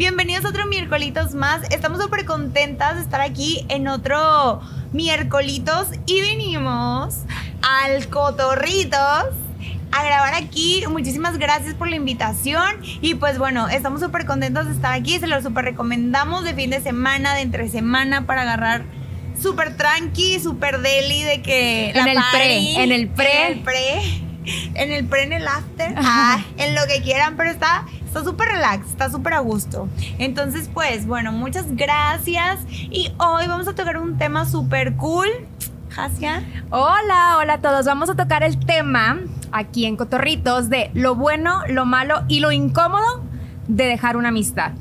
Bienvenidos a otro miércolitos más. Estamos súper contentas de estar aquí en otro miércolitos y venimos al Cotorritos a grabar aquí. Muchísimas gracias por la invitación. Y pues bueno, estamos súper contentos de estar aquí. Se lo súper recomendamos de fin de semana, de entre semana, para agarrar súper tranqui, súper deli, de que. En el pre, en el pre. En el pre. En el pre, en el after. Ah, en lo que quieran, pero está. Está súper relax, está súper a gusto. Entonces, pues, bueno, muchas gracias. Y hoy vamos a tocar un tema súper cool. Hasia. Hola, hola a todos. Vamos a tocar el tema aquí en Cotorritos de lo bueno, lo malo y lo incómodo de dejar una amistad.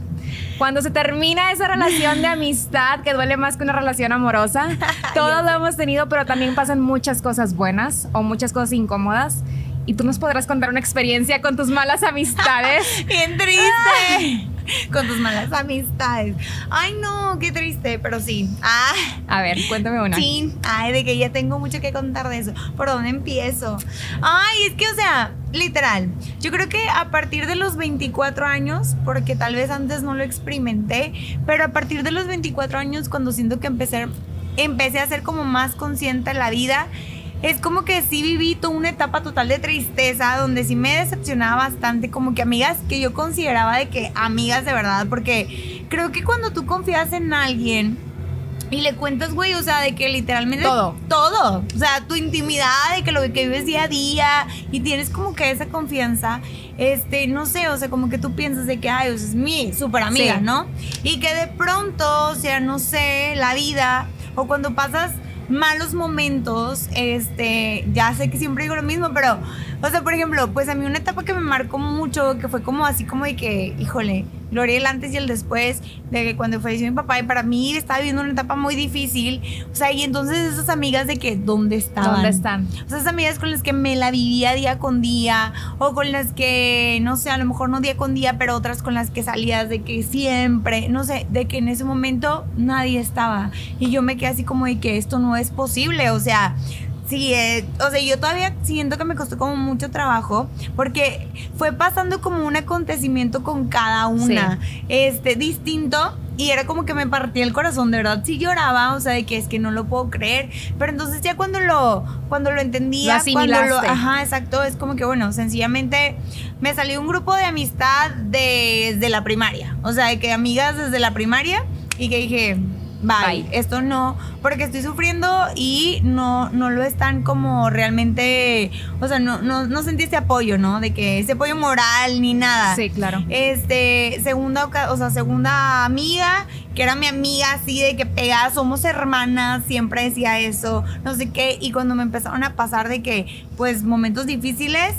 Cuando se termina esa relación de amistad que duele más que una relación amorosa, todos lo hemos tenido, pero también pasan muchas cosas buenas o muchas cosas incómodas. Y tú nos podrás contar una experiencia con tus malas amistades. Bien triste. Con tus malas amistades. Ay, no, qué triste, pero sí. Ah. A ver, cuéntame una. Sí. Ay, de que ya tengo mucho que contar de eso. ¿Por dónde empiezo? Ay, es que, o sea, literal. Yo creo que a partir de los 24 años, porque tal vez antes no lo experimenté, pero a partir de los 24 años, cuando siento que empecé, empecé a ser como más consciente de la vida es como que sí viví toda una etapa total de tristeza, donde sí me decepcionaba bastante, como que amigas que yo consideraba de que amigas de verdad, porque creo que cuando tú confías en alguien y le cuentas, güey, o sea, de que literalmente... Todo. Todo. O sea, tu intimidad, de que lo que vives día a día, y tienes como que esa confianza, este, no sé, o sea, como que tú piensas de que, ay, es mi súper amiga, Sí. ¿no? Y que de pronto, o sea, no sé, la vida, o cuando pasas malos momentos, este, ya sé que siempre digo lo mismo, pero, o sea, por ejemplo, pues a mí una etapa que me marcó mucho, que fue como así como de que, híjole, gloria el antes y el después, de que cuando falleció mi papá, y para mí estaba viviendo una etapa muy difícil, o sea, y entonces esas amigas de que, ¿dónde estaban? ¿Dónde están? O sea, esas amigas con las que me la vivía día con día, o con las que, no sé, a lo mejor no día con día, pero otras con las que salías de que siempre, no sé, de que en ese momento nadie estaba. Y yo me quedé así como de que esto no es posible, o sea... Sí, eh, o sea, yo todavía siento que me costó como mucho trabajo porque fue pasando como un acontecimiento con cada una, este, distinto y era como que me partía el corazón, de verdad, sí lloraba, o sea, de que es que no lo puedo creer, pero entonces ya cuando lo, cuando lo entendía, Lo cuando lo, ajá, exacto, es como que bueno, sencillamente me salió un grupo de amistad desde la primaria, o sea, de que amigas desde la primaria y que dije, bye, Bye. esto no, porque estoy sufriendo y no, no lo están como realmente, o sea, no, no, no sentí ese apoyo, ¿no? De que ese apoyo moral ni nada. Sí, claro. Este, segunda, o sea, segunda amiga, que era mi amiga así de que pegada, somos hermanas, siempre decía eso, no sé qué, y cuando me empezaron a pasar de que, pues, momentos difíciles,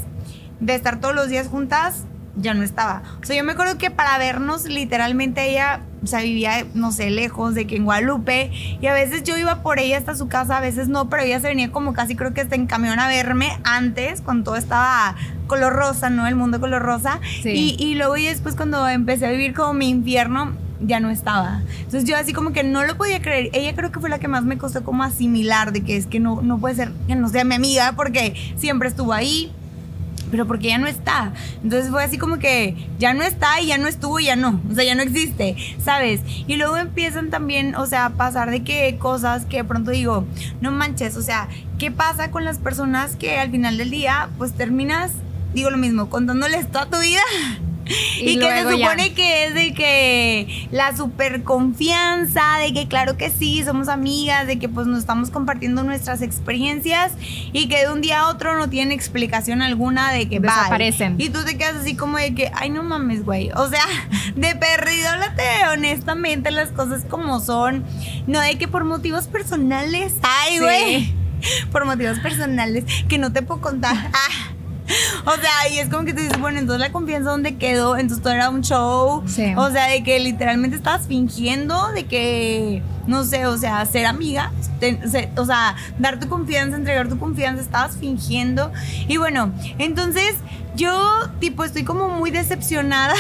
de estar todos los días juntas, ya no estaba. O sea, yo me acuerdo que para vernos, literalmente ella, o sea, vivía, no sé, lejos de que en Guadalupe, y a veces yo iba por ella hasta su casa, a veces no, pero ella se venía como casi creo que hasta en camión a verme antes, cuando todo estaba color rosa, ¿no? El mundo color rosa. Sí. Y, y luego y después cuando empecé a vivir como mi infierno, ya no estaba. Entonces yo así como que no lo podía creer. Ella creo que fue la que más me costó como asimilar de que es que no, no puede ser que no sea mi amiga porque siempre estuvo ahí. Pero porque ya no está. Entonces fue así como que ya no está y ya no estuvo y ya no. O sea, ya no existe, ¿sabes? Y luego empiezan también, o sea, a pasar de que cosas que de pronto digo, no manches, o sea, ¿qué pasa con las personas que al final del día, pues terminas, digo lo mismo, contándoles toda tu vida? Y, Y que se ya. supone que es de que la super confianza, de que claro que sí, somos amigas, de que pues nos estamos compartiendo nuestras experiencias y que de un día a otro no tienen explicación alguna de que bye. Desaparecen. Y tú te quedas así como de que, ay no mames, güey. O sea, de perdido, háblate honestamente las cosas como son. No de que por motivos personales. Ay, Sí. güey. Por motivos personales que no te puedo contar. Ah. O sea, y es como que te dices, bueno, entonces la confianza dónde quedó, entonces todo era un show. Sí. O sea, de que literalmente estabas fingiendo de que, no sé, o sea, ser amiga, te- se- o sea, dar tu confianza, entregar tu confianza, estabas fingiendo. Y bueno, entonces yo, tipo, estoy como muy decepcionada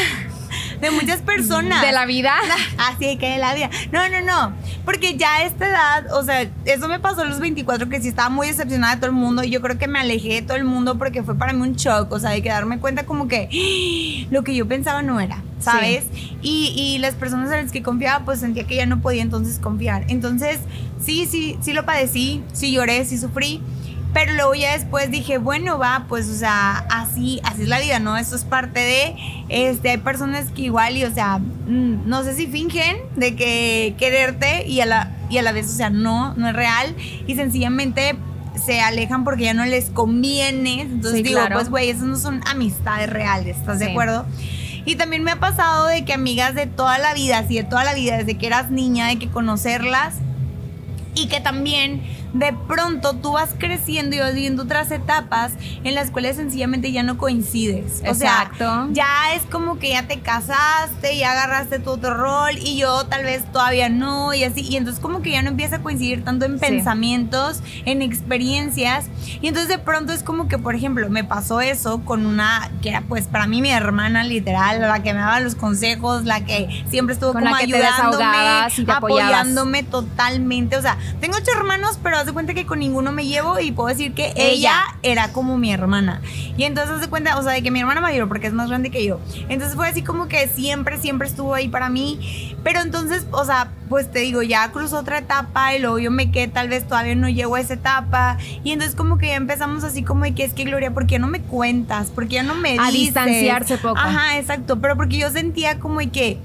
de muchas personas. De la vida. Así que de la vida. No, no, no. Porque ya a esta edad, o sea, eso me pasó a los 24, que sí estaba muy decepcionada de todo el mundo. Y yo creo que me alejé de todo el mundo porque fue para mí un shock. O sea, de que darme cuenta como que lo que yo pensaba no era. ¿sabes? Y, y las personas en las que confiaba, pues sentía que ya no podía entonces confiar. Entonces, sí, sí, sí lo padecí, sí lloré, sí sufrí. Pero luego ya después dije, bueno, va, pues, o sea, así, así es la vida, ¿no? Eso es parte de, este, hay personas que igual y, o sea, mm, no sé si fingen de que quererte y a la, y a la vez, o sea, no, no es real y sencillamente se alejan porque ya no les conviene. Entonces digo, pues, güey, esas no son amistades reales, ¿estás de acuerdo? Y también me ha pasado de que amigas de toda la vida, así de toda la vida, desde que eras niña, de que conocerlas y que también de pronto tú vas creciendo y vas viviendo otras etapas en las cuales sencillamente ya no coincides. O sea, ya es como que ya te casaste, ya agarraste tu otro rol y yo tal vez todavía no y así. Y entonces como que ya no empieza a coincidir tanto en pensamientos, en experiencias. Y entonces de pronto es como que, por ejemplo, me pasó eso con una que era pues para mí mi hermana literal, la que me daba los consejos, la que siempre estuvo como ayudándome, apoyándome totalmente. O sea, tengo ocho hermanos, pero haz de cuenta que con ninguno me llevo y puedo decir que ella, era como mi hermana. Y entonces haz de cuenta, o sea, de que mi hermana mayor, porque es más grande que yo. Entonces fue así como que siempre, siempre estuvo ahí para mí. Pero entonces, o sea, pues te digo, ya cruzó otra etapa y luego yo me quedé, tal vez todavía no llego a esa etapa. Y entonces como que ya empezamos así como de que es que Gloria, ¿por qué no me cuentas? ¿Por qué ya no me dices? A distanciarse poco. Ajá, exacto. Pero porque yo sentía como de que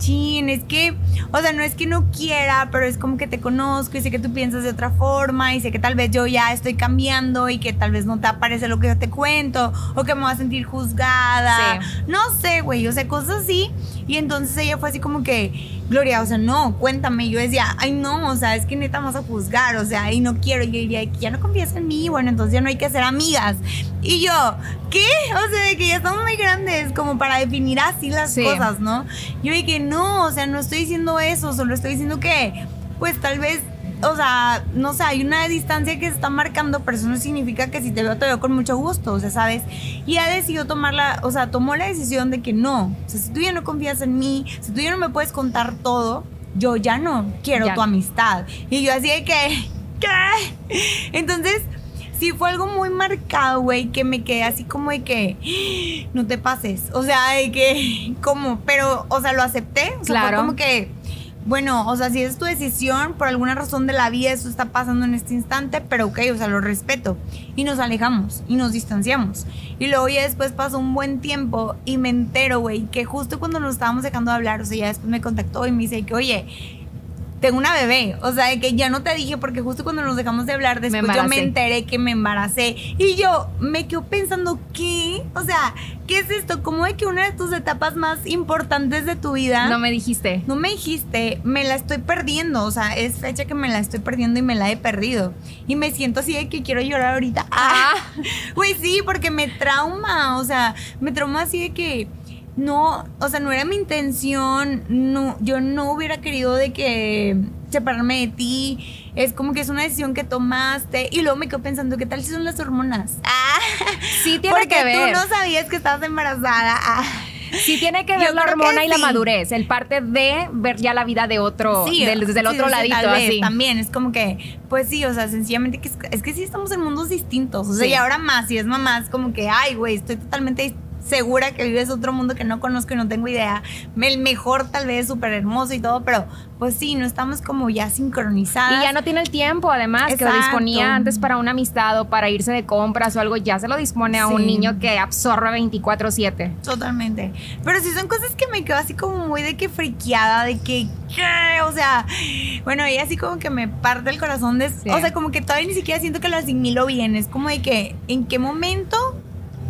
chin, es que, o sea, no es que no quiera, pero es como que te conozco y sé que tú piensas de otra forma y sé que tal vez yo ya estoy cambiando y que tal vez no te aparece lo que yo te cuento o que me voy a sentir juzgada. No sé, güey, o sea, cosas así. Y entonces ella fue así como que, Gloria, o sea, no, cuéntame. Yo decía, ay, no, o sea, es que neta vas a juzgar, o sea, y no quiero. Y yo diría, ya no confías en mí, bueno, entonces ya no hay que ser amigas. Y yo, ¿qué? O sea, de que ya estamos muy grandes como para definir así las cosas, ¿no? Yo dije, no, o sea, no estoy diciendo eso, solo estoy diciendo que, pues tal vez o sea, no sé, hay una distancia que se está marcando, pero eso no significa que si te veo, te veo con mucho gusto, o sea, ¿sabes? Y ha decidido tomar la, o sea, tomó la decisión de que no, o sea, si tú ya no confías en mí, si tú ya no me puedes contar todo, yo ya no quiero tu amistad. Y yo así de que, ¿qué? Entonces, sí fue algo muy marcado, güey, que me quedé así como de que, no te pases, o sea, de que, como, pero, o sea, lo acepté, o sea, fue como que bueno, o sea, si es tu decisión, por alguna razón de la vida eso está pasando en este instante, pero ok, o sea, lo respeto. Y nos alejamos y nos distanciamos. Y luego ya después pasó un buen tiempo y me entero, güey, que justo cuando nos estábamos dejando de hablar, o sea, ya después me contactó y me dice que, oye, tengo una bebé. O sea, que ya no te dije porque justo cuando nos dejamos de hablar, después yo me enteré que me embaracé. Y yo me quedo pensando, ¿qué? O sea, ¿qué es esto? ¿Cómo de que una de tus etapas más importantes de tu vida? No me dijiste. No me dijiste, me la estoy perdiendo. O sea, es fecha que me la estoy perdiendo y me la he perdido. Y me siento así de que quiero llorar ahorita. Ah, pues sí, porque me trauma. O sea, me trauma así de que no, o sea, no era mi intención, no, yo no hubiera querido de que separarme de ti, es como que es una decisión que tomaste y luego me quedo pensando, ¿qué tal si son las hormonas? Ah, sí tiene que ver. Porque tú no sabías que estabas embarazada. Ah. Sí tiene que ver la hormona y la madurez, el parte de ver ya la vida de otro, desde el otro ladito así. También es como que, pues sí, o sea, sencillamente que es, que sí estamos en mundos distintos, o sea, y ahora más, si es mamá, es como que, ay, güey, estoy totalmente segura que vives otro mundo que no conozco y no tengo idea. El mejor tal vez súper hermoso y todo, pero pues sí, no estamos como ya sincronizadas. Y ya no tiene el tiempo, además, que lo disponía antes para una amistad o para irse de compras o algo, ya se lo dispone a un niño que absorbe 24/7. Totalmente. Pero sí son cosas que me quedo así como muy de que friqueada, de que, ¿qué? O sea, bueno, y así como que me parte el corazón de... O sea, como que todavía ni siquiera siento que lo asimilo bien. Es como de que, ¿en qué momento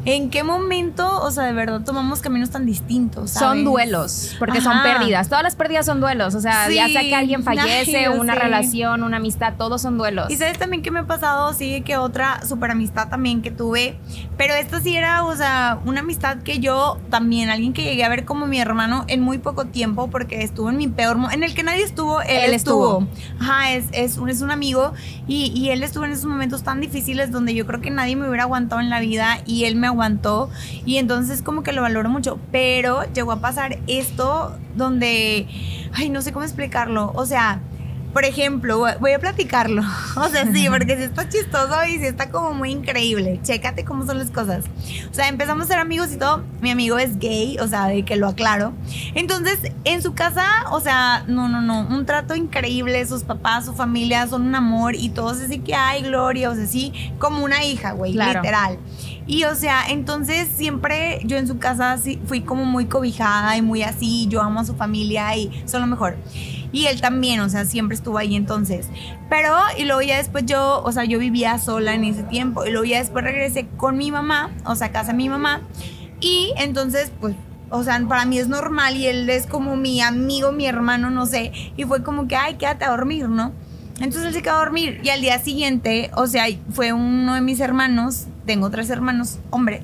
¿En qué momento, o sea, de verdad tomamos caminos tan distintos? Son duelos, porque son pérdidas. Todas las pérdidas son duelos. O sea, ya sea que alguien fallece, una relación, una amistad, todos son duelos. Y sabes también que me ha pasado, sí, que otra super amistad también que tuve. Pero esta sí era, o sea, una amistad que yo también, alguien que llegué a ver como mi hermano en muy poco tiempo, porque estuvo en mi peor momento, en el que nadie estuvo, él, estuvo. Ajá, es, es, un, es un amigo y, y él estuvo en esos momentos tan difíciles donde yo creo que nadie me hubiera aguantado en la vida y él me aguantó y entonces como que lo valoro mucho, pero llegó a pasar esto donde, ay, no sé cómo explicarlo, o sea, por ejemplo, voy a platicarlo. O sea, sí, porque si está chistoso y si está como muy increíble. Chécate cómo son las cosas. O sea, empezamos a ser amigos y todo. Mi amigo es gay, o sea, de que lo aclaro. Entonces, en su casa, o sea, no, no, no, un trato increíble. Sus papás, su familia son un amor y todos así que hay gloria, o sea, sí, como una hija, güey, literal. Y o sea, entonces siempre yo en su casa fui como muy cobijada y muy así, yo amo a su familia y son lo mejor. Y él también, o sea, siempre estuvo ahí entonces. Pero, y luego ya después yo, o sea, yo vivía sola en ese tiempo. Y luego ya después regresé con mi mamá, o sea, casa de mi mamá. Y entonces, pues, o sea, para mí es normal y él es como mi amigo, mi hermano, no sé. Y fue como que, ay, quédate a dormir, ¿no? Entonces él se quedó a dormir y al día siguiente, o sea, fue uno de mis hermanos, tengo tres hermanos hombres,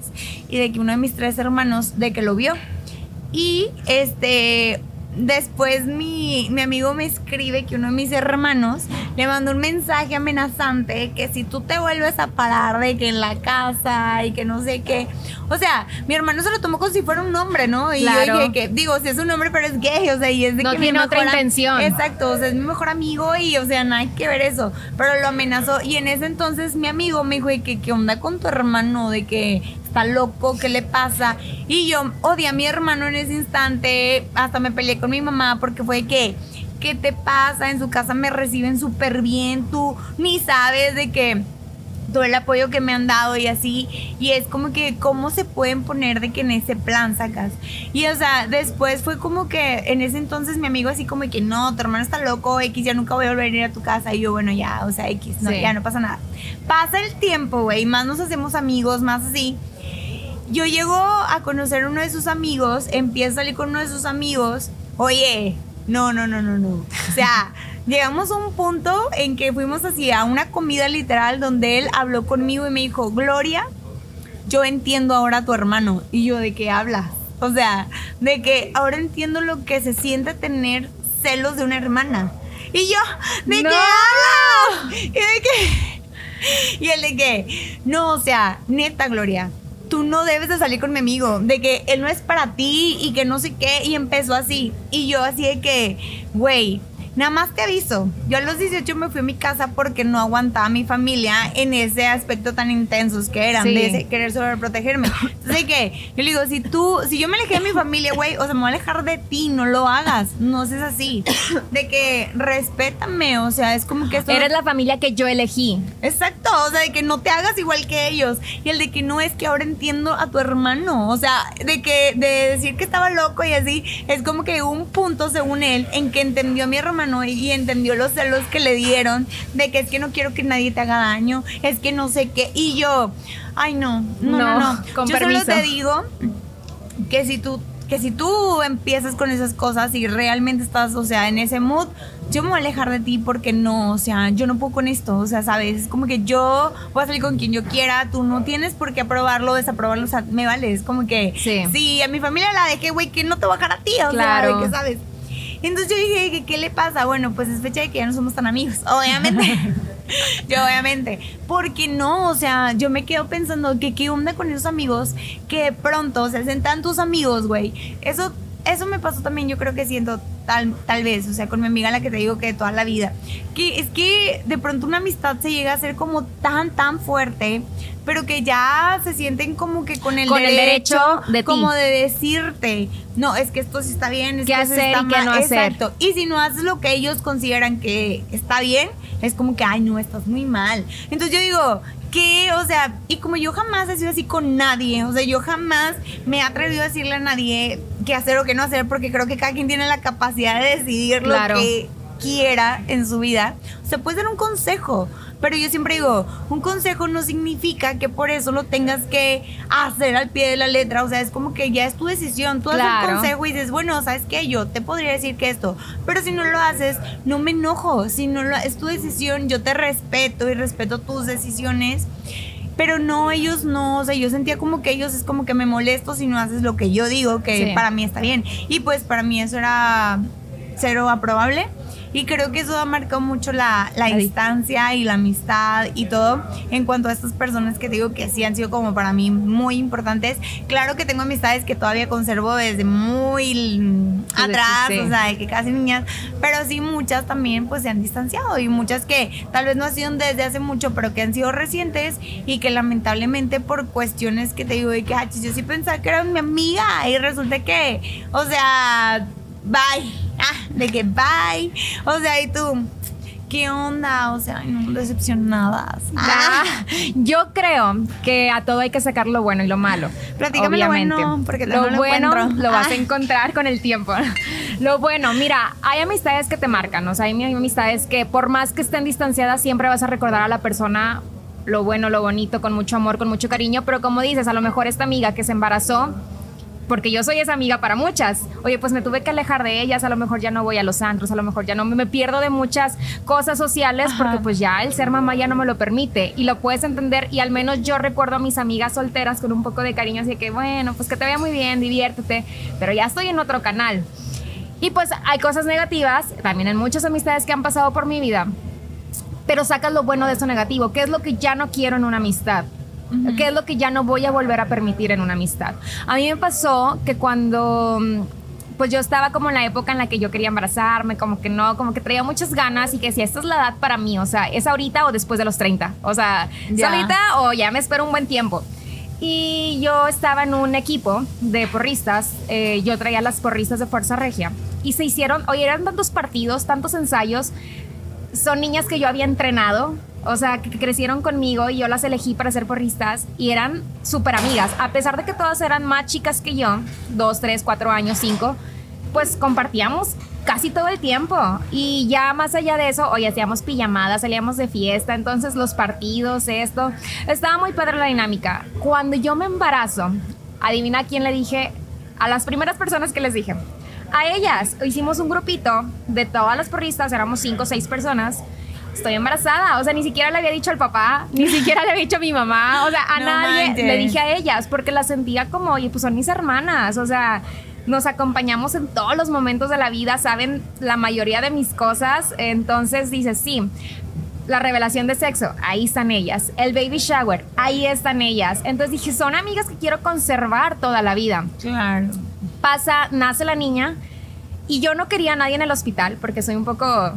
y de que uno de mis tres hermanos, de que lo vio. Y este, después mi, mi, amigo me escribe que uno de mis hermanos le mandó un mensaje amenazante que si tú te vuelves a parar de que en la casa y que no sé qué. O sea, mi hermano se lo tomó como si fuera un hombre, ¿no? Y yo dije que, digo, si es un hombre, pero es gay, o sea, y es de no que tiene otra intención. Exacto, o sea, es mi mejor amigo y, o sea, nada que ver eso. Pero lo amenazó y en ese entonces mi amigo me dijo, que, ¿qué onda con tu hermano? De que está loco, ¿qué le pasa? Y yo odié a mi hermano en ese instante, hasta me peleé con mi mamá porque fue que, ¿qué te pasa? En su casa me reciben súper bien, tú ni sabes de que todo el apoyo que me han dado y así. Y es como que, ¿cómo se pueden poner de que en ese plan sacas? Y o sea, después fue como que en ese entonces mi amigo así como que, no, tu hermano está loco, X, ya nunca voy a volver a ir a tu casa. Y yo, bueno, ya, o sea, X, no, ya no pasa nada. Pasa el tiempo, güey, más nos hacemos amigos, más así yo llego a conocer a uno de sus amigos, empiezo a salir con uno de sus amigos. Oye, no, no, no, no, no. O sea, llegamos a un punto en que fuimos así a una comida literal donde él habló conmigo y me dijo, Gloria, yo entiendo ahora a tu hermano. Y yo, ¿de qué hablas? O sea, de que ahora entiendo lo que se siente tener celos de una hermana. Y yo, ¿de qué hablas? ¿Y de qué? Y él de qué? No, o sea, neta, Gloria, tú no debes de salir con mi amigo, de que él no es para ti y que no sé qué, y empezó así. Y yo así de que, güey, Nada más te aviso, yo a los 18 me fui a mi casa porque no aguantaba a mi familia en ese aspecto tan intensos que eran, de querer sobreprotegerme. Entonces, que yo le digo, si tú, si yo me alejé de mi familia, güey, o sea, me voy a alejar de ti, no lo hagas, no seas así. De que respétame, o sea, es como que esto... Eres la familia que yo elegí. Exacto, o sea, de que no te hagas igual que ellos. Y el de que no es que ahora entiendo a tu hermano, o sea, de que, de decir que estaba loco y así, es como que un punto, según él, en que entendió a mi hermano y entendió los celos que le dieron de que es que no quiero que nadie te haga daño, es que no sé qué. Y yo, ay no, no, no, no. yo solo te digo que si tú que si tú empiezas con esas cosas y realmente estás, o sea, en ese mood, yo me voy a alejar de ti porque no, o sea, yo no puedo con esto, o sea, sabes, es como que yo voy a salir con quien yo quiera, tú no tienes por qué aprobarlo, desaprobarlo, o sea, me vale, es como que, sí, a mi familia la dejé, güey, que no te voy a dejar a ti, o claro. sea, que sabes. Entonces yo dije, ¿qué, le pasa? Bueno, pues es fecha de que ya no somos tan amigos, obviamente. yo obviamente, porque no, o sea, yo me quedo pensando que qué onda con esos amigos que pronto se hacen tantos amigos, güey. Eso eso me pasó también, yo creo que siento tal, tal vez, o sea, con mi amiga la que te digo que de toda la vida, que es que de pronto una amistad se llega a ser como tan, tan fuerte, pero que ya se sienten como que con el, derecho, de como de decirte, no, es que esto sí está bien, es que hacer está y no hacer. Exacto. Y si no haces lo que ellos consideran que está bien, es como que, ay, no, estás muy mal. Entonces yo digo, ¿qué? O sea, y como yo jamás he sido así con nadie, o sea, yo jamás me he atrevido a decirle a nadie qué hacer o qué no hacer, porque creo que cada quien tiene la capacidad de decidir lo que quiera en su vida. O sea, puede ser un consejo, pero yo siempre digo, un consejo no significa que por eso lo tengas que hacer al pie de la letra. O sea, es como que ya es tu decisión. Tú haces un consejo y dices, bueno, ¿sabes qué? Yo te podría decir que esto. Pero si no lo haces, no me enojo. Si no lo, es tu decisión, yo te respeto y respeto tus decisiones. Pero no, ellos no, o sea, yo sentía como que ellos es como que me molesto si no haces lo que yo digo, que para mí está bien. Y pues para mí eso era cero aprobable. Y creo que eso ha marcado mucho la, la distancia y la amistad y todo en cuanto a estas personas que digo que sí han sido como para mí muy importantes. Claro que tengo amistades que todavía conservo desde muy atrás, o sea, de que casi niñas, pero sí muchas también pues se han distanciado y muchas que tal vez no han sido desde hace mucho, pero que han sido recientes y que lamentablemente por cuestiones que te digo de que ah, yo sí pensaba que era mi amiga y resulta que, o sea, bye ah, de que bye. O sea, y tú, ¿qué onda? O sea, no decepcionadas. Ah. Yo creo que a todo hay que sacar lo bueno y lo malo. Platícame obviamente. lo bueno, porque lo, lo bueno lo vas a ah. encontrar con el tiempo. Lo bueno, mira, hay amistades que te marcan, o sea, hay amistades que por más que estén distanciadas, siempre vas a recordar a la persona lo bueno, lo bonito, con mucho amor, con mucho cariño, pero como dices, a lo mejor esta amiga que se embarazó, porque yo soy esa amiga para muchas. Oye, pues me tuve que alejar de ellas, a lo mejor ya no voy a los antros, a lo mejor ya no me pierdo de muchas cosas sociales porque pues ya el ser mamá ya no me lo permite y lo puedes entender y al menos yo recuerdo a mis amigas solteras con un poco de cariño, así que bueno, pues que te vaya muy bien, diviértete, pero ya estoy en otro canal. Y pues hay cosas negativas, también en muchas amistades que han pasado por mi vida, pero sacas lo bueno de eso negativo, ¿qué es lo que ya no quiero en una amistad? ¿Qué es lo que ya no voy a volver a permitir en una amistad? A mí me pasó que cuando mm, pues yo estaba como en la época en la que yo quería embarazarme, como que no, como que traía muchas ganas y que si esta es la edad para mí, o sea, es ahorita o después de los 30, o sea, es ahorita o ya me espero un buen tiempo. Y yo estaba en un equipo de porristas, eh, yo traía las porristas de Fuerza Regia y se hicieron, oye, eran tantos partidos, tantos ensayos, son niñas que yo había entrenado, o sea, que crecieron conmigo y yo las elegí para ser porristas y eran súper amigas. A pesar de que todas eran más chicas que yo, dos, tres, cuatro años, cinco, pues compartíamos casi todo el tiempo. Y ya más allá de eso, hoy hacíamos pijamadas, salíamos de fiesta, entonces los partidos, esto. Estaba muy padre la dinámica. Cuando yo me embarazo, adivina quién le dije, a las primeras personas que les dije. A ellas hicimos un grupito de todas las porristas, éramos cinco o seis personas estoy embarazada. O sea, ni siquiera le había dicho al papá, ni siquiera le había dicho a mi mamá, o sea, a nadie le dije a ellas porque las sentía como, oye, pues son mis hermanas, o sea, nos acompañamos en todos los momentos de la vida, saben la mayoría de mis cosas, entonces dices, sí. La revelación de sexo, ahí están ellas. El baby shower, ahí están ellas. Entonces dije, son amigas que quiero conservar toda la vida. Claro. Pasa, nace la niña y yo no quería a nadie en el hospital porque soy un poco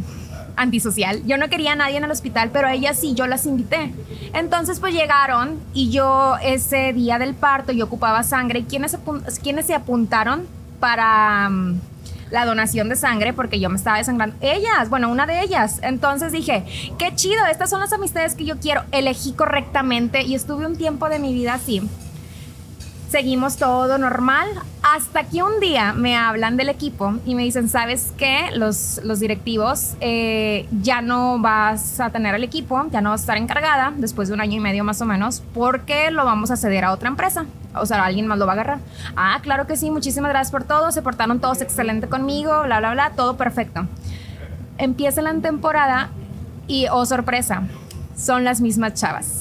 antisocial. Yo no quería a nadie en el hospital, pero a ellas sí, yo las invité. Entonces pues llegaron y yo ese día del parto yo ocupaba sangre. ¿Quiénes, quiénes se apuntaron para mm, la donación de sangre? Porque yo me estaba desangrando. Ellas, bueno, una de ellas. Entonces dije, qué chido, estas son las amistades que yo quiero. Elegí correctamente y estuve un tiempo de mi vida así seguimos todo normal. Hasta que un día me hablan del equipo y me dicen, ¿sabes qué? Los, los directivos, eh, ya no vas a tener el equipo, ya no vas a estar encargada después de un año y medio más o menos, porque lo vamos a ceder a otra empresa. O sea, alguien más lo va a agarrar. Ah, claro que sí, muchísimas gracias por todo, se portaron todos excelente conmigo, bla, bla, bla, todo perfecto. Empieza la temporada y, oh sorpresa, son las mismas chavas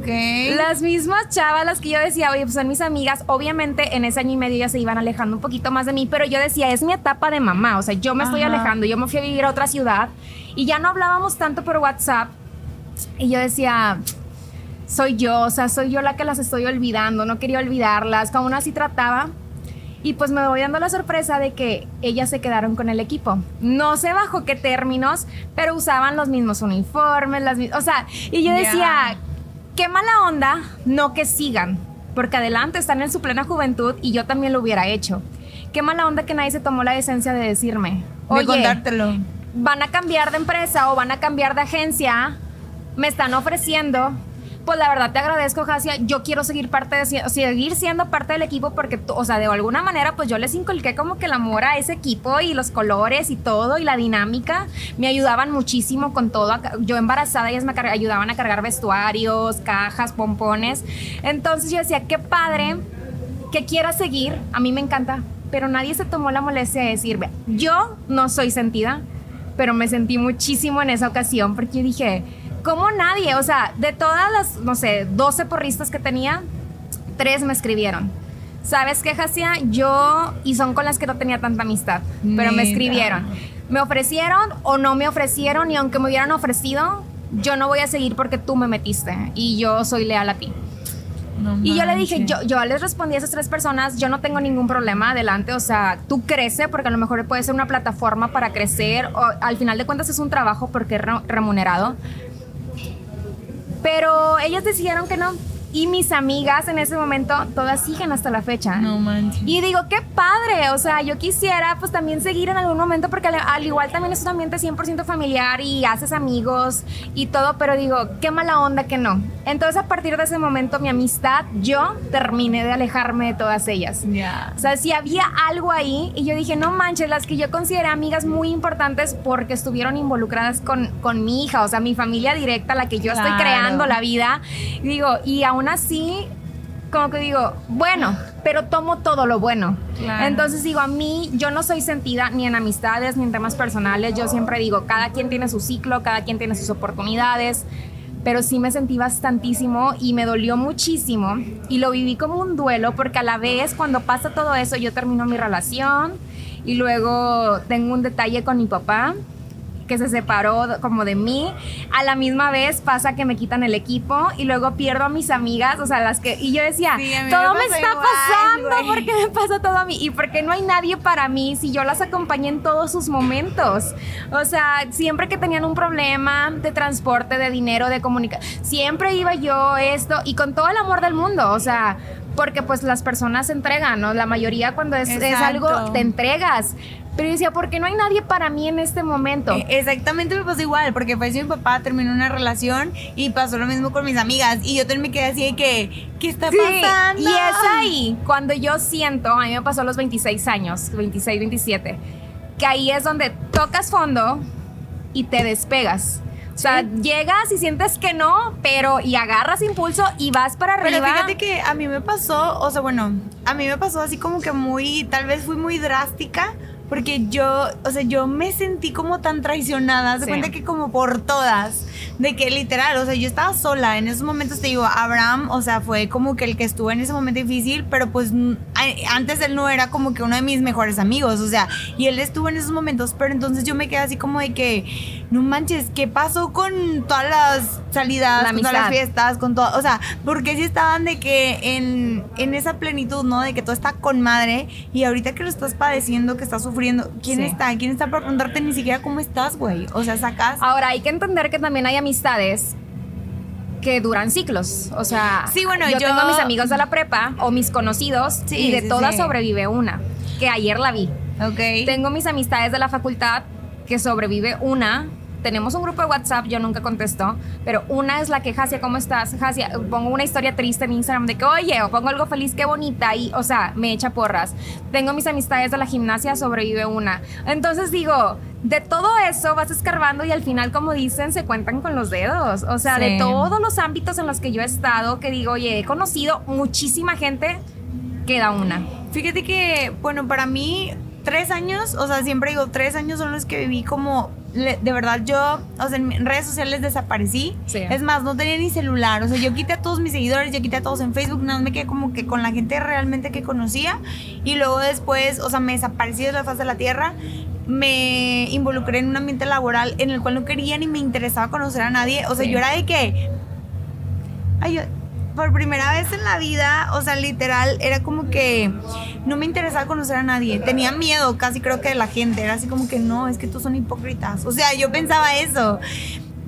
Okay. Las mismas chavas, las que yo decía, oye, pues son mis amigas. Obviamente en ese año y medio ya se iban alejando un poquito más de mí, pero yo decía, es mi etapa de mamá. O sea, yo me estoy alejando. Yo me fui a vivir a otra ciudad y ya no hablábamos tanto por WhatsApp. Y yo decía, soy yo, o sea, soy yo la que las estoy olvidando. No quería olvidarlas. Aún así trataba. Y pues me voy dando la sorpresa de que ellas se quedaron con el equipo. No sé bajo qué términos, pero usaban los mismos uniformes, las o sea, y yo decía, qué mala onda no que sigan, porque adelante están en su plena juventud y yo también lo hubiera hecho. Qué mala onda que nadie se tomó la decencia de decirme, oye, van a cambiar de empresa o van a cambiar de agencia, me están ofreciendo pues la verdad te agradezco, Jasia. Yo quiero seguir parte de, siendo parte del equipo porque, o sea, de alguna manera, pues yo les inculqué como que el amor a ese equipo y los colores y todo y la dinámica. Me ayudaban muchísimo con todo. Yo embarazada, ellas me ayudaban a cargar vestuarios, cajas, pompones. Entonces yo decía, qué padre que quiera seguir. A mí me encanta, pero nadie se tomó la molestia de decirme, yo no soy sentida, pero me sentí muchísimo en esa ocasión porque dije, ¿Cómo nadie? O sea, de todas las, no sé, 12 porristas que tenía, tres me escribieron. ¿sabes qué, Jasia? Yo, y son con las que no tenía tanta amistad, pero me escribieron. Me ofrecieron o no me ofrecieron y aunque me hubieran ofrecido, yo no voy a seguir porque tú me metiste y yo soy leal a ti. No Y yo le dije, yo, yo les respondí a esas tres personas, yo no tengo ningún problema adelante, o sea, tú crece porque a lo mejor puede ser una plataforma para crecer, o al final de cuentas es un trabajo porque es re- remunerado. Pero ellas decidieron que no. Y mis amigas en ese momento, todas siguen hasta la fecha. No manches. Y digo, qué padre, o sea, yo quisiera pues también seguir en algún momento porque al, al igual también es un ambiente 100% familiar y haces amigos y todo, pero digo, qué mala onda que no. Entonces a partir de ese momento mi amistad, yo terminé de alejarme de todas ellas. Ya. O sea, si había algo ahí y yo dije, no manches, las que yo consideré amigas muy importantes porque estuvieron involucradas con, con mi hija, o sea, mi familia directa, la que yo estoy Claro. creando la vida. Digo, y aún así, como que digo, bueno, pero tomo todo lo bueno. Claro. Entonces digo, a mí yo no soy sentida ni en amistades ni en temas personales. Yo siempre digo, cada quien tiene su ciclo, cada quien tiene sus oportunidades. Pero sí me sentí bastantísimo y me dolió muchísimo. Y lo viví como un duelo porque a la vez cuando pasa todo eso yo termino mi relación y luego tengo un detalle con mi papá que se separó como de mí. A la misma vez pasa que me quitan el equipo y luego pierdo a mis amigas, o sea, las que... Y yo decía, Sí, me todo me, está igual, pasando, güey". ¿por qué me pasa todo a mí? Y porque no hay nadie para mí si yo las acompañé en todos sus momentos. O sea, siempre que tenían un problema de transporte, de dinero, de comunicación, siempre iba yo esto y con todo el amor del mundo, o sea... Porque pues las personas se entregan, ¿no? La mayoría cuando es, es algo, te entregas. Pero yo decía, ¿por qué no hay nadie para mí en este momento? Eh, Exactamente me pasó igual, porque falleció mi papá, terminó una relación y pasó lo mismo con mis amigas. Y yo también me quedé así de que, ¿qué está Sí, pasando? y es ahí cuando yo siento, a mí me pasó a los 26 años, 26, 27, que ahí es donde tocas fondo y te despegas. O sea, llegas y sientes que no, pero y agarras impulso y vas para arriba. Pero fíjate que a mí me pasó, o sea, bueno, a mí me pasó así como que muy, tal vez fui muy drástica, porque yo, o sea, yo me sentí como tan traicionada, se Sí. cuenta que como por todas, de que literal, o sea, yo estaba sola, en esos momentos te digo, Abraham, o sea, fue como que el que estuvo en ese momento difícil, pero pues antes él no era como que uno de mis mejores amigos, o sea, y él estuvo en esos momentos, pero entonces yo me quedé así como de que, no manches, ¿qué pasó con todas las salidas, La con todas las fiestas? con todo, o sea, porque si estaban de que en, en esa plenitud, ¿no? De que todo está con madre y ahorita que lo estás padeciendo, que estás sufriendo, ¿quién Sí. está? ¿Quién está para preguntarte ni siquiera cómo estás, güey? O sea, sacas... Ahora, hay que entender que también hay amistades que duran ciclos. O sea, Sí, bueno, yo, yo- tengo mis amigos de la prepa o mis conocidos Sí, y de sí, todas sobrevive una, que ayer la vi. Ok. Tengo mis amistades de la facultad que sobrevive una. Tenemos un grupo de WhatsApp, yo nunca contesto, pero una es la que, Jasia, ¿cómo estás? Jasia, pongo una historia triste en Instagram de que, oye, o pongo algo feliz, qué bonita, y, o sea, me echa porras. Tengo mis amistades de la gimnasia, sobrevive una. Entonces digo, de todo eso vas escarbando y al final, como dicen, se cuentan con los dedos. O sea, de todos los ámbitos en los que yo he estado, que digo, oye, he conocido muchísima gente, queda una. Fíjate que, bueno, para mí, tres años, o sea, siempre digo, tres años son los que viví como, le- de verdad, yo, o sea, en redes sociales desaparecí. Sí. Es más, no tenía ni celular, o sea, yo quité a todos mis seguidores, yo quité a todos en Facebook, nada más me quedé como que con la gente realmente que conocía. Y luego después, o sea, me desaparecí de la faz de la tierra. Me involucré en un ambiente laboral en el cual no quería ni me interesaba conocer a nadie. O sea, Sí. yo era de que, Ay, yo, por primera vez en la vida, o sea, literal, era como que no me interesaba conocer a nadie. Tenía miedo casi creo que de la gente. Era así como que no, es que todos son hipócritas. O sea, yo pensaba eso.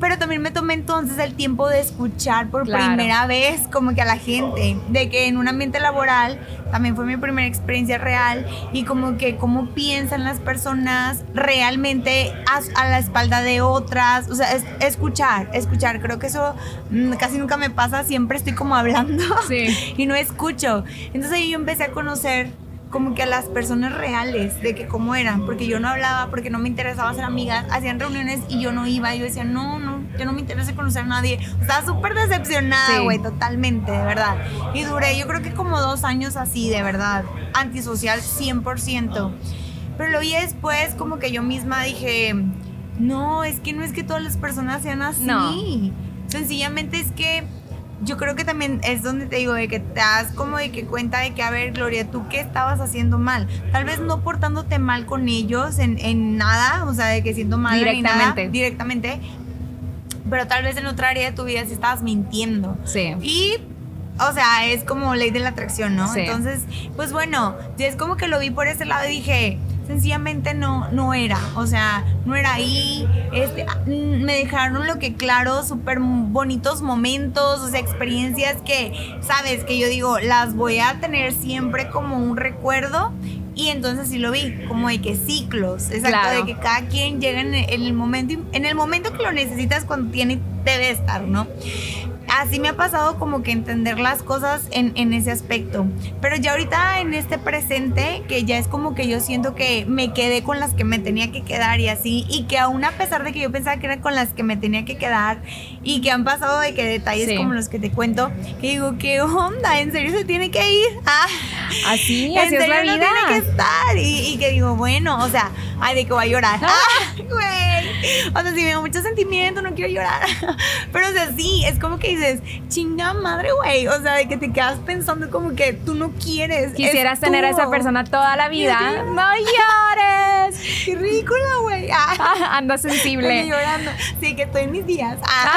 Pero también me tomé entonces el tiempo de escuchar por Claro. primera vez como que a la gente, de que en un ambiente laboral también fue mi primera experiencia real y como que cómo piensan las personas realmente a, a la espalda de otras, o sea, es- escuchar, escuchar, creo que eso mm, casi nunca me pasa, siempre estoy como hablando Sí. y no escucho. Entonces ahí yo empecé a conocer como que a las personas reales de que cómo eran, porque yo no hablaba, porque no me interesaba ser amigas, hacían reuniones y yo no iba, yo decía, no, no, yo no me interesa conocer a nadie. Estaba súper decepcionada, Sí. güey, totalmente, de verdad. Y duré yo creo que como dos años así, de verdad, antisocial 100%. Pero luego ya después como que yo misma dije, no, es que no es que todas las personas sean así. No. Sencillamente es que yo creo que también es donde te digo, de que te das como de que cuenta de que, a ver, Gloria, ¿tú qué estabas haciendo mal? Tal vez no portándote mal con ellos en, en nada, o sea, de que siendo mal Directamente. directamente, pero tal vez en otra área de tu vida sí estabas mintiendo. Sí. Y o sea, es como ley de la atracción, ¿no? Sí. Entonces, pues bueno, es como que lo vi por ese lado y dije, sencillamente no, no era, o sea, no era ahí, este, mm, me dejaron lo que claro, súper bonitos momentos, o sea, experiencias que, sabes, que yo digo, las voy a tener siempre como un recuerdo. Y entonces sí lo vi, como de que ciclos, exacto, Claro. de que cada quien llega en el momento, en el momento que lo necesitas cuando tiene, debe estar, ¿no? Así me ha pasado como que entender las cosas en, en ese aspecto. Pero ya ahorita en este presente, que ya es como que yo siento que me quedé con las que me tenía que quedar y así, y que aún a pesar de que yo pensaba que eran con las que me tenía que quedar y que han pasado de que detalles Sí. como los que te cuento, que digo, ¿qué onda? ¿En serio se tiene que ir? Ah, Así, en así es la serio no vida. tiene que estar. Y, y que digo, bueno, o sea, ay, de que voy a llorar. Ah, güey. O sea, si me da mucho sentimiento, no quiero llorar. Pero, o sea, sí, es como que dices, chinga madre, güey. O sea, de que te quedas pensando como que tú no quieres. Quisieras tener a esa persona toda la vida. Sí. ¡No llores! Qué ridícula, güey. Ah, Anda estoy sensible. llorando. Sí, que estoy en mis días. Ah.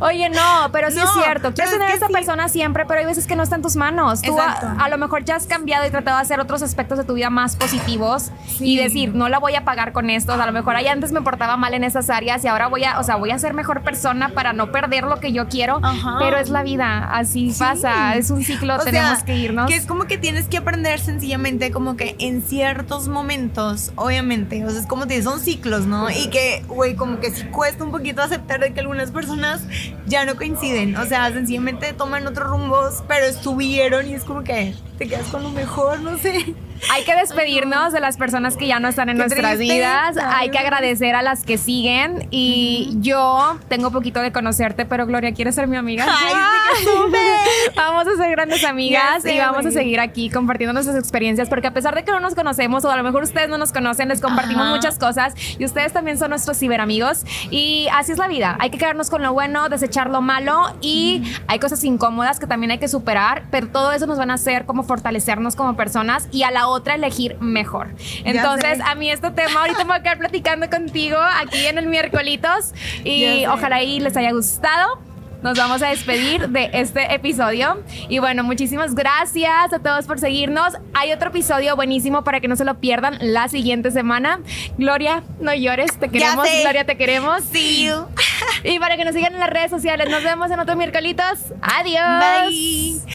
Oye, no, pero sí No, es cierto. Quieres es tener a que esa sí. persona siempre, pero hay veces que no está en tus manos. Tú a, a lo mejor ya has cambiado y tratado de hacer otros aspectos de tu vida más positivos Sí. y decir, no la voy a pagar con esto. O sea, a lo mejor ahí antes me portaba mal en esas áreas y ahora voy a, o sea, voy a ser mejor persona para no perder lo que yo quiero. Ajá. Pero es la vida, así Sí. pasa. Es un ciclo, O tenemos sea, que irnos. Que es como que tienes que aprender sencillamente como que en ciertos momentos, obviamente, o sea, es como te son ciclos, ¿no? Y que, güey, como que sí cuesta un poquito aceptar de que algunas personas ya no coinciden, o sea, sencillamente toman otros rumbos, pero estuvieron y es como que te quedas con lo mejor, no sé. Hay que despedirnos de las personas que ya no están en Qué nuestras triste. vidas. Ay, Hay que agradecer a las que siguen. Y yo tengo poquito de conocerte, pero Gloria, ¿quieres ser mi amiga? Ay, sí. Vamos a ser grandes amigas sé, y vamos a seguir aquí compartiendo nuestras experiencias, porque a pesar de que no nos conocemos o a lo mejor ustedes no nos conocen, les compartimos Ajá. muchas cosas y ustedes también son nuestros ciberamigos. Y así es la vida. Hay que quedarnos con lo bueno, desechar lo malo y hay cosas incómodas que también hay que superar, pero todo eso nos van a hacer como fortalecernos como personas y a la otra elegir mejor. Entonces, a mí este tema ahorita me voy a quedar platicando contigo aquí en el miércolitos y ojalá y les haya gustado. Nos vamos a despedir de este episodio. Y bueno, muchísimas gracias a todos por seguirnos. Hay otro episodio buenísimo para que no se lo pierdan la siguiente semana. Gloria, no llores, te queremos. Gloria, te queremos. See you. Y para que nos sigan en las redes sociales, nos vemos en otro miércolitos. Adiós. Bye.